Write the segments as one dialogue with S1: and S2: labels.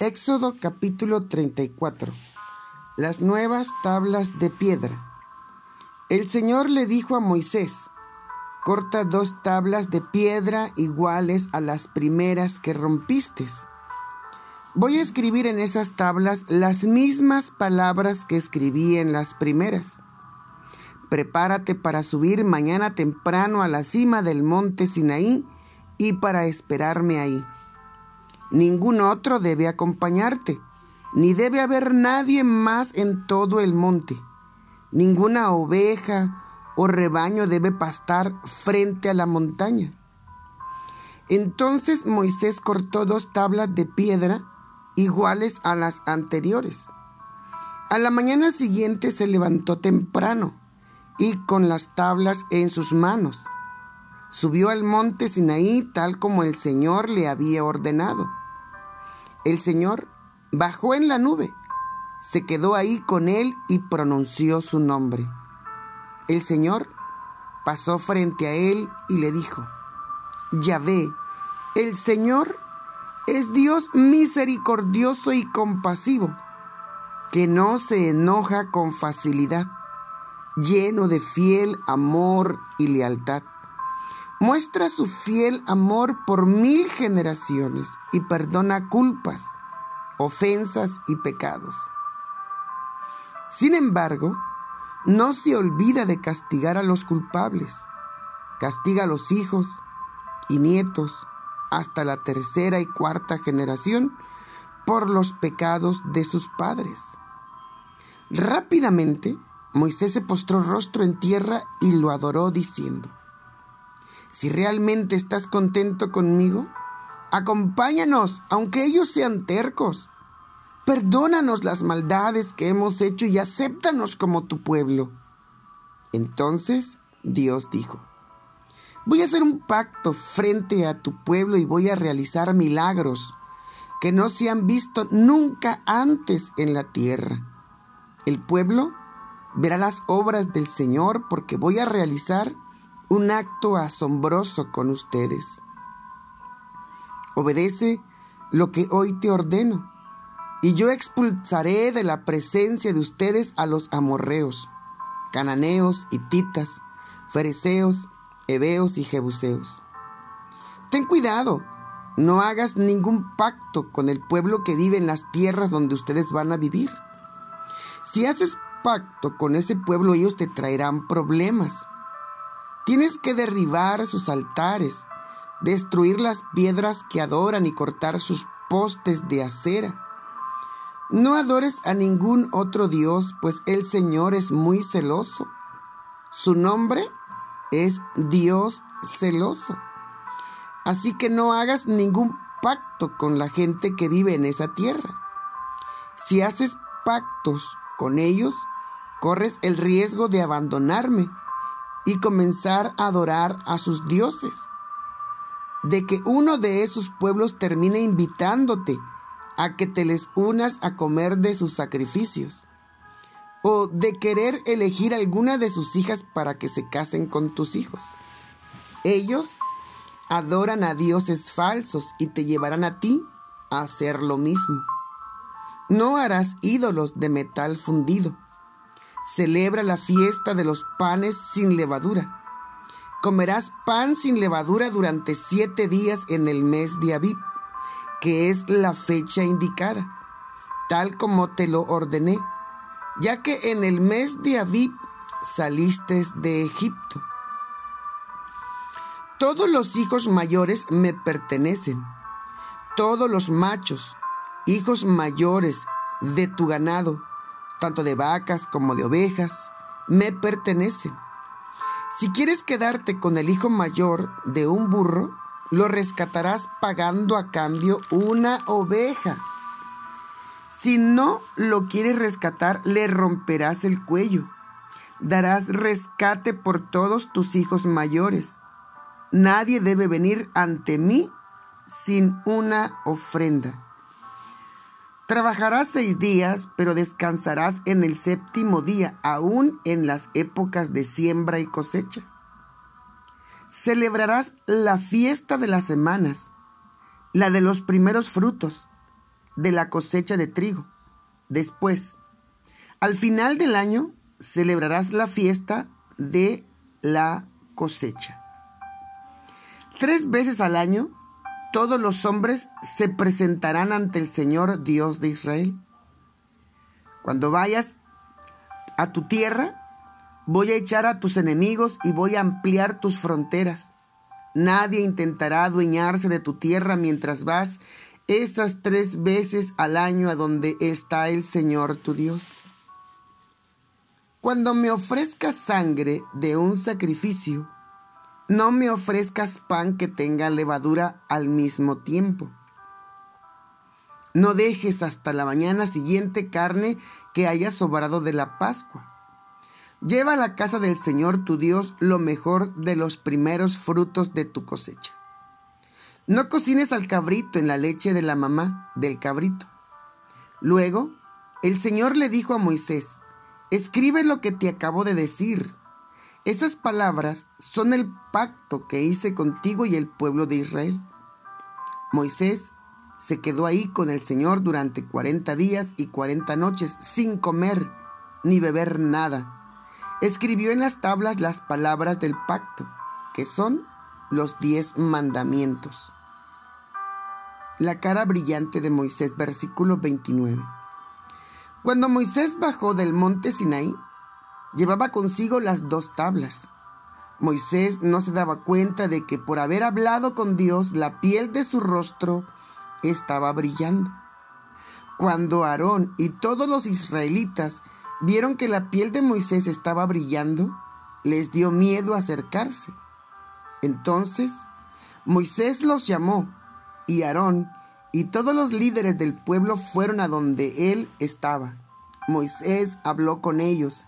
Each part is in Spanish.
S1: Éxodo capítulo 34. Las nuevas tablas de piedra. El Señor le dijo a Moisés, corta dos tablas de piedra iguales a las primeras que rompiste. Voy a escribir en esas tablas las mismas palabras que escribí en las primeras. Prepárate para subir mañana temprano a la cima del monte Sinaí y para esperarme ahí. Ningún otro debe acompañarte, ni debe haber nadie más en todo el monte. Ninguna oveja o rebaño debe pastar frente a la montaña. Entonces Moisés cortó dos tablas de piedra iguales a las anteriores. A la mañana siguiente se levantó temprano y con las tablas en sus manos. Subió al monte Sinaí tal como el Señor le había ordenado. El Señor bajó en la nube, se quedó ahí con él y pronunció su nombre. El Señor pasó frente a él y le dijo, Yahvé, el Señor es Dios misericordioso y compasivo, que no se enoja con facilidad, lleno de fiel amor y lealtad muestra su fiel amor por mil generaciones y perdona culpas, ofensas y pecados. Sin embargo, no se olvida de castigar a los culpables. Castiga a los hijos y nietos hasta la tercera y cuarta generación por los pecados de sus padres. Rápidamente, Moisés se postró rostro en tierra y lo adoró diciendo, si realmente estás contento conmigo, acompáñanos, aunque ellos sean tercos. Perdónanos las maldades que hemos hecho y acéptanos como tu pueblo. Entonces Dios dijo, voy a hacer un pacto frente a tu pueblo y voy a realizar milagros que no se han visto nunca antes en la tierra. El pueblo verá las obras del Señor porque voy a realizar un acto asombroso con ustedes. Obedece lo que hoy te ordeno, y yo expulsaré de la presencia de ustedes a los amorreos, cananeos, hititas, fereceos, heveos y jebuseos. Ten cuidado, no hagas ningún pacto con el pueblo que vive en las tierras donde ustedes van a vivir. Si haces pacto con ese pueblo, ellos te traerán problemas Tienes que derribar sus altares, destruir las piedras que adoran y cortar sus postes de acera. No adores a ningún otro Dios, pues el Señor es muy celoso. Su nombre es Dios celoso. Así que no hagas ningún pacto con la gente que vive en esa tierra. Si haces pactos con ellos, corres el riesgo de abandonarme y comenzar a adorar a sus dioses. De que uno de esos pueblos termine invitándote a que te les unas a comer de sus sacrificios. O de querer elegir alguna de sus hijas para que se casen con tus hijos. Ellos adoran a dioses falsos y te llevarán a ti a hacer lo mismo. No harás ídolos de metal fundido celebra la fiesta de los panes sin levadura. Comerás pan sin levadura durante siete días en el mes de Abib, que es la fecha indicada, tal como te lo ordené, ya que en el mes de Abib saliste de Egipto. Todos los hijos mayores me pertenecen, todos los machos, hijos mayores de tu ganado, tanto de vacas como de ovejas, me pertenecen. Si quieres quedarte con el hijo mayor de un burro, lo rescatarás pagando a cambio una oveja. Si no lo quieres rescatar, le romperás el cuello. Darás rescate por todos tus hijos mayores. Nadie debe venir ante mí sin una ofrenda. Trabajarás seis días, pero descansarás en el séptimo día, aún en las épocas de siembra y cosecha. Celebrarás la fiesta de las semanas, la de los primeros frutos, de la cosecha de trigo. Después, al final del año, celebrarás la fiesta de la cosecha. Tres veces al año, todos los hombres se presentarán ante el Señor Dios de Israel. Cuando vayas a tu tierra, voy a echar a tus enemigos y voy a ampliar tus fronteras. Nadie intentará adueñarse de tu tierra mientras vas esas tres veces al año a donde está el Señor tu Dios. Cuando me ofrezcas sangre de un sacrificio, no me ofrezcas pan que tenga levadura al mismo tiempo. No dejes hasta la mañana siguiente carne que haya sobrado de la Pascua. Lleva a la casa del Señor tu Dios lo mejor de los primeros frutos de tu cosecha. No cocines al cabrito en la leche de la mamá del cabrito. Luego, el Señor le dijo a Moisés, escribe lo que te acabo de decir. Esas palabras son el pacto que hice contigo y el pueblo de Israel. Moisés se quedó ahí con el Señor durante cuarenta días y cuarenta noches sin comer ni beber nada escribió en las tablas las palabras del pacto, que son los diez mandamientos. La cara brillante de Moisés, versículo 29. Cuando Moisés bajó del monte Sinaí, llevaba consigo las dos tablas. Moisés no se daba cuenta de que por haber hablado con Dios, la piel de su rostro estaba brillando. Cuando Aarón y todos los israelitas vieron que la piel de Moisés estaba brillando, les dio miedo acercarse. Entonces Moisés los llamó y Aarón y todos los líderes del pueblo fueron a donde él estaba. Moisés habló con ellos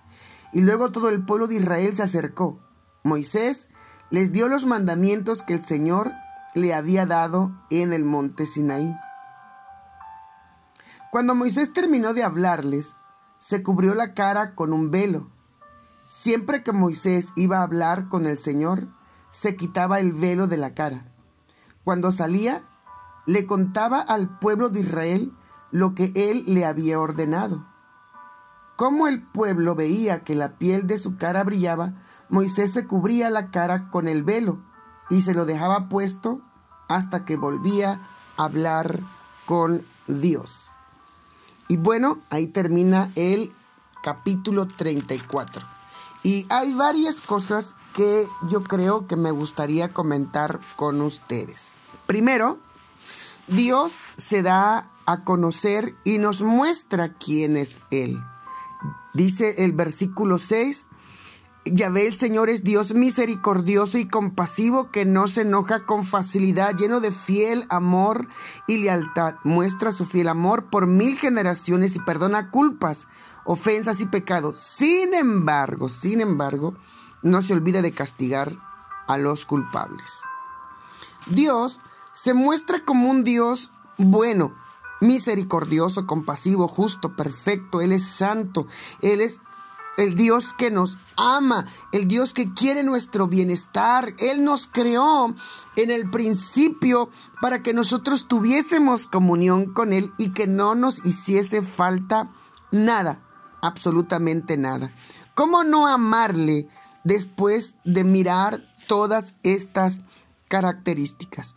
S1: y luego todo el pueblo de Israel se acercó. Moisés les dio los mandamientos que el Señor le había dado en el monte Sinaí. Cuando Moisés terminó de hablarles, se cubrió la cara con un velo. Siempre que Moisés iba a hablar con el Señor, se quitaba el velo de la cara. Cuando salía, le contaba al pueblo de Israel lo que él le había ordenado. Como el pueblo veía que la piel de su cara brillaba, Moisés se cubría la cara con el velo y se lo dejaba puesto hasta que volvía a hablar con Dios. Y bueno, ahí termina el capítulo 34. Y hay varias cosas que yo creo que me gustaría comentar con ustedes. Primero, Dios se da a conocer y nos muestra quién es Él. Dice el versículo 6, Yahvé el Señor es Dios misericordioso y compasivo que no se enoja con facilidad, lleno de fiel amor y lealtad. Muestra su fiel amor por mil generaciones y perdona culpas, ofensas y pecados. Sin embargo, sin embargo, no se olvida de castigar a los culpables. Dios se muestra como un Dios bueno, misericordioso, compasivo, justo, perfecto. Él es santo. Él es el Dios que nos ama, el Dios que quiere nuestro bienestar. Él nos creó en el principio para que nosotros tuviésemos comunión con Él y que no nos hiciese falta nada, absolutamente nada. ¿Cómo no amarle después de mirar todas estas características?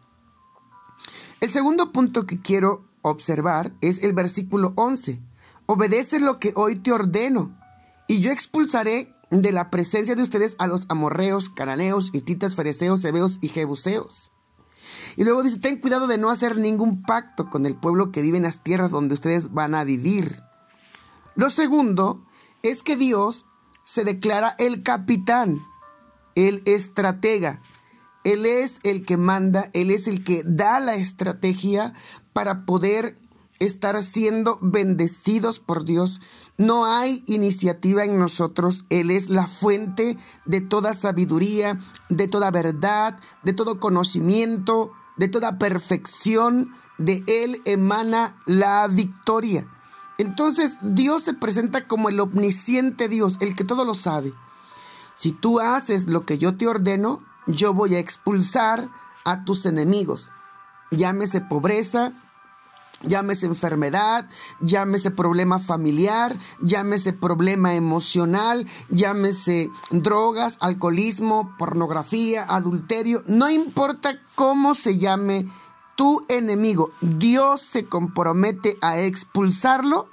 S1: El segundo punto que quiero observar es el versículo 11. Obedece lo que hoy te ordeno y yo expulsaré de la presencia de ustedes a los amorreos, cananeos, hititas, fereceos, hebeos y jebuseos. Y luego dice, ten cuidado de no hacer ningún pacto con el pueblo que vive en las tierras donde ustedes van a vivir. Lo segundo es que Dios se declara el capitán, el estratega. Él es el que manda, Él es el que da la estrategia para poder estar siendo bendecidos por Dios. No hay iniciativa en nosotros. Él es la fuente de toda sabiduría, de toda verdad, de todo conocimiento, de toda perfección. De Él emana la victoria. Entonces Dios se presenta como el omnisciente Dios, el que todo lo sabe. Si tú haces lo que yo te ordeno, yo voy a expulsar a tus enemigos. Llámese pobreza, llámese enfermedad, llámese problema familiar, llámese problema emocional, llámese drogas, alcoholismo, pornografía, adulterio, no importa cómo se llame tu enemigo, Dios se compromete a expulsarlo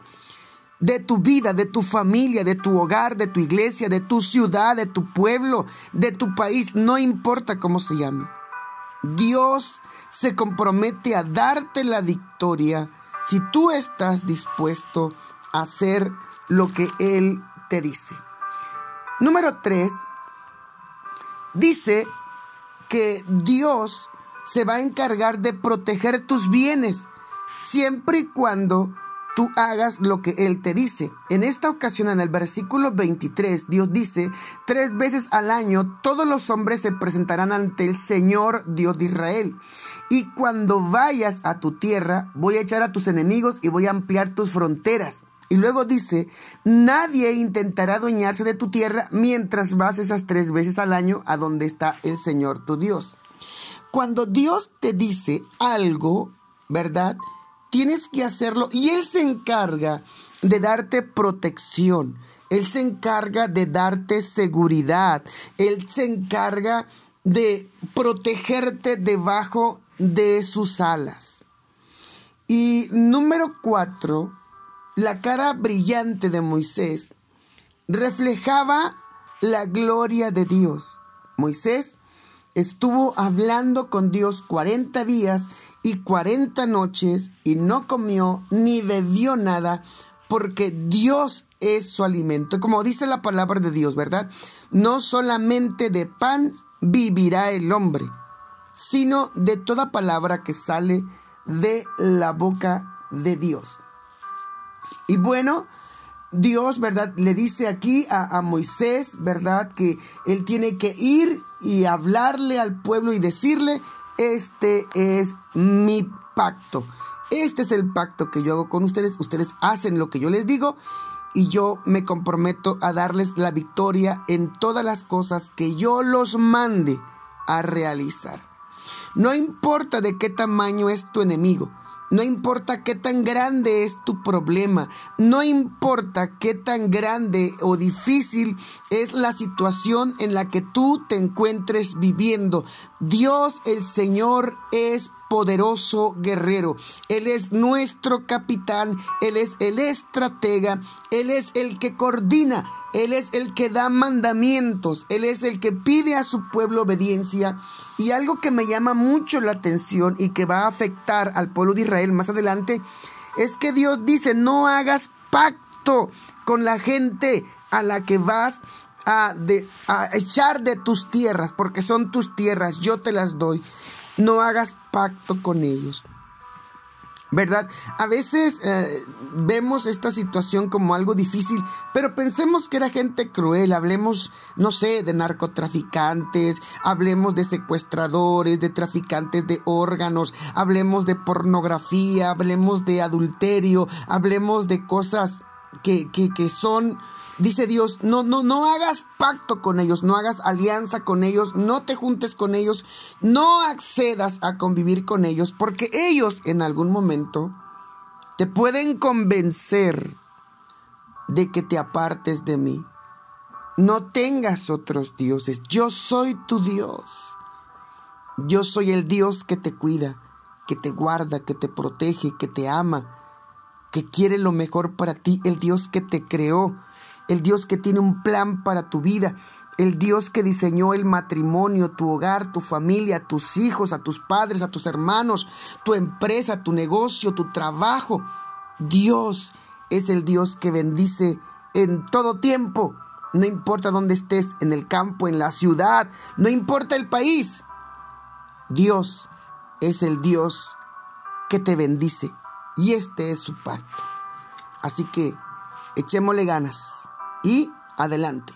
S1: de tu vida, de tu familia, de tu hogar, de tu iglesia, de tu ciudad, de tu pueblo, de tu país, no importa cómo se llame. Dios se compromete a darte la victoria si tú estás dispuesto a hacer lo que Él te dice. Número tres, dice que Dios se va a encargar de proteger tus bienes siempre y cuando tú hagas lo que Él te dice. En esta ocasión, en el versículo 23, Dios dice, tres veces al año todos los hombres se presentarán ante el Señor Dios de Israel. Y cuando vayas a tu tierra, voy a echar a tus enemigos y voy a ampliar tus fronteras. Y luego dice, nadie intentará adueñarse de tu tierra mientras vas esas tres veces al año a donde está el Señor tu Dios. Cuando Dios te dice algo, ¿verdad? Tienes que hacerlo y Él se encarga de darte protección. Él se encarga de darte seguridad. Él se encarga de protegerte debajo de sus alas. Y número cuatro, la cara brillante de Moisés reflejaba la gloria de Dios. Moisés estuvo hablando con Dios 40 días y 40 noches y no comió ni bebió nada porque Dios es su alimento. Como dice la palabra de Dios, ¿verdad? No solamente de pan vivirá el hombre, sino de toda palabra que sale de la boca de Dios. Y bueno, Dios, ¿verdad? Le dice aquí a, a, Moisés, ¿verdad? Que él tiene que ir y hablarle al pueblo y decirle, este es mi pacto. Este es el pacto que yo hago con ustedes. Ustedes hacen lo que yo les digo y yo me comprometo a darles la victoria en todas las cosas que yo los mande a realizar. No importa de qué tamaño es tu enemigo. No importa qué tan grande es tu problema, no importa qué tan grande o difícil es la situación en la que tú te encuentres viviendo. Dios el Señor es poderoso guerrero. Él es nuestro capitán, Él es el estratega, Él es el que coordina, Él es el que da mandamientos, Él es el que pide a su pueblo obediencia. Y algo que me llama mucho la atención y que va a afectar al pueblo de Israel más adelante, es que Dios dice, no hagas pacto con la gente a la que vas a, echar de tus tierras, porque son tus tierras, yo te las doy no hagas pacto con ellos. ¿Verdad? A veces eh, vemos esta situación como algo difícil, pero pensemos que era gente cruel. Hablemos, no sé, de narcotraficantes, hablemos de secuestradores, de traficantes de órganos, hablemos de pornografía, hablemos de adulterio, hablemos de cosas que, que, son Dice Dios, no, no, no hagas pacto con ellos, no hagas alianza con ellos, no te juntes con ellos, no accedas a convivir con ellos, porque ellos en algún momento te pueden convencer de que te apartes de mí. No tengas otros dioses, yo soy tu Dios. Yo soy el Dios que te cuida, que te guarda, que te protege, que te ama, que quiere lo mejor para ti, el Dios que te creó el Dios que tiene un plan para tu vida, el Dios que diseñó el matrimonio, tu hogar, tu familia, tus hijos, a tus padres, a tus hermanos, tu empresa, tu negocio, tu trabajo. Dios es el Dios que bendice en todo tiempo. No importa dónde estés, en el campo, en la ciudad, no importa el país. Dios es el Dios que te bendice y este es su pacto. Así que echémosle ganas y adelante.